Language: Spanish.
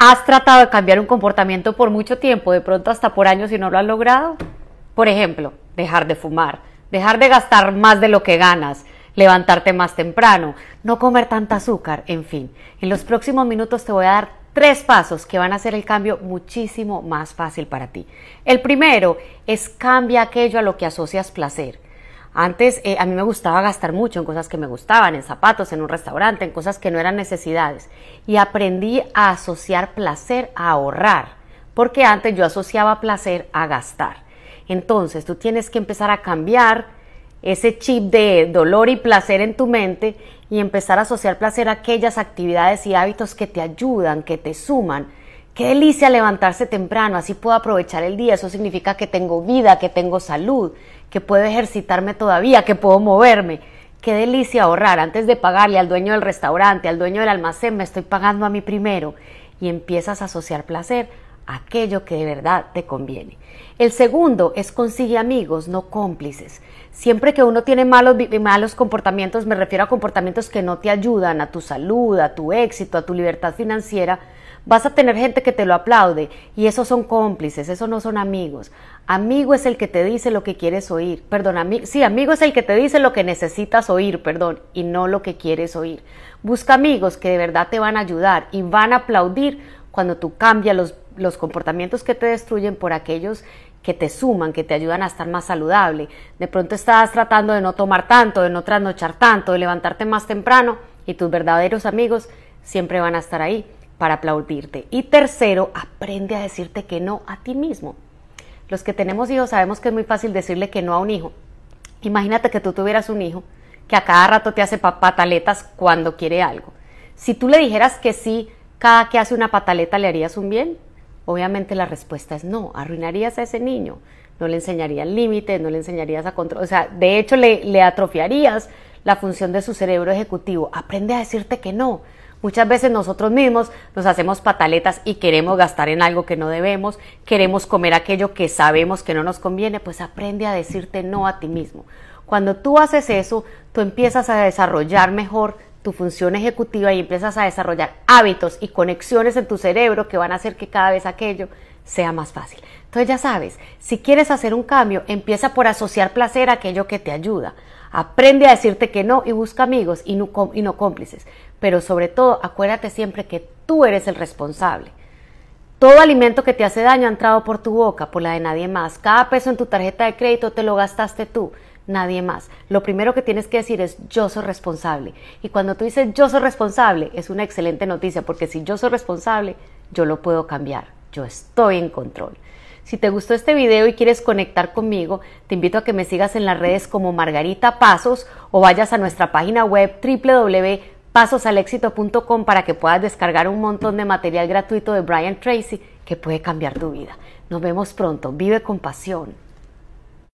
¿Has tratado de cambiar un comportamiento por mucho tiempo, de pronto hasta por años y no lo has logrado? Por ejemplo, dejar de fumar, dejar de gastar más de lo que ganas, levantarte más temprano, no comer tanta azúcar, en fin. En los próximos minutos te voy a dar tres pasos que van a hacer el cambio muchísimo más fácil para ti. El primero es cambia aquello a lo que asocias placer. Antes eh, a mí me gustaba gastar mucho en cosas que me gustaban, en zapatos, en un restaurante, en cosas que no eran necesidades. Y aprendí a asociar placer a ahorrar, porque antes yo asociaba placer a gastar. Entonces tú tienes que empezar a cambiar ese chip de dolor y placer en tu mente y empezar a asociar placer a aquellas actividades y hábitos que te ayudan, que te suman, Qué delicia levantarse temprano, así puedo aprovechar el día. Eso significa que tengo vida, que tengo salud, que puedo ejercitarme todavía, que puedo moverme. Qué delicia ahorrar. Antes de pagarle al dueño del restaurante, al dueño del almacén, me estoy pagando a mí primero. Y empiezas a asociar placer a aquello que de verdad te conviene. El segundo es consigue amigos, no cómplices. Siempre que uno tiene malos, malos comportamientos, me refiero a comportamientos que no te ayudan a tu salud, a tu éxito, a tu libertad financiera, vas a tener gente que te lo aplaude y esos son cómplices, esos no son amigos. Amigo es el que te dice lo que quieres oír, perdón, sí, amigo es el que te dice lo que necesitas oír, perdón, y no lo que quieres oír. Busca amigos que de verdad te van a ayudar y van a aplaudir cuando tú cambias los, los comportamientos que te destruyen por aquellos que te suman, que te ayudan a estar más saludable. De pronto estás tratando de no tomar tanto, de no trasnochar tanto, de levantarte más temprano y tus verdaderos amigos siempre van a estar ahí para aplaudirte. Y tercero, aprende a decirte que no a ti mismo. Los que tenemos hijos sabemos que es muy fácil decirle que no a un hijo. Imagínate que tú tuvieras un hijo que a cada rato te hace pataletas cuando quiere algo. Si tú le dijeras que sí, cada que hace una pataleta le harías un bien, obviamente la respuesta es no, arruinarías a ese niño, no le enseñarías límites, no le enseñarías a control, o sea, de hecho le, le atrofiarías la función de su cerebro ejecutivo. Aprende a decirte que no. Muchas veces nosotros mismos nos hacemos pataletas y queremos gastar en algo que no debemos, queremos comer aquello que sabemos que no nos conviene, pues aprende a decirte no a ti mismo. Cuando tú haces eso, tú empiezas a desarrollar mejor tu función ejecutiva y empiezas a desarrollar hábitos y conexiones en tu cerebro que van a hacer que cada vez aquello sea más fácil. Entonces ya sabes, si quieres hacer un cambio, empieza por asociar placer a aquello que te ayuda. Aprende a decirte que no y busca amigos y no, cómplices. Pero sobre todo, acuérdate siempre que tú eres el responsable. Todo alimento que te hace daño ha entrado por tu boca, por la de nadie más. Cada peso en tu tarjeta de crédito te lo gastaste tú, nadie más. Lo primero que tienes que decir es yo soy responsable. Y cuando tú dices yo soy responsable, es una excelente noticia, porque si yo soy responsable, yo lo puedo cambiar. Estoy en control. Si te gustó este video y quieres conectar conmigo, te invito a que me sigas en las redes como Margarita Pasos o vayas a nuestra página web www.pasosalexito.com para que puedas descargar un montón de material gratuito de Brian Tracy que puede cambiar tu vida. Nos vemos pronto. Vive con pasión.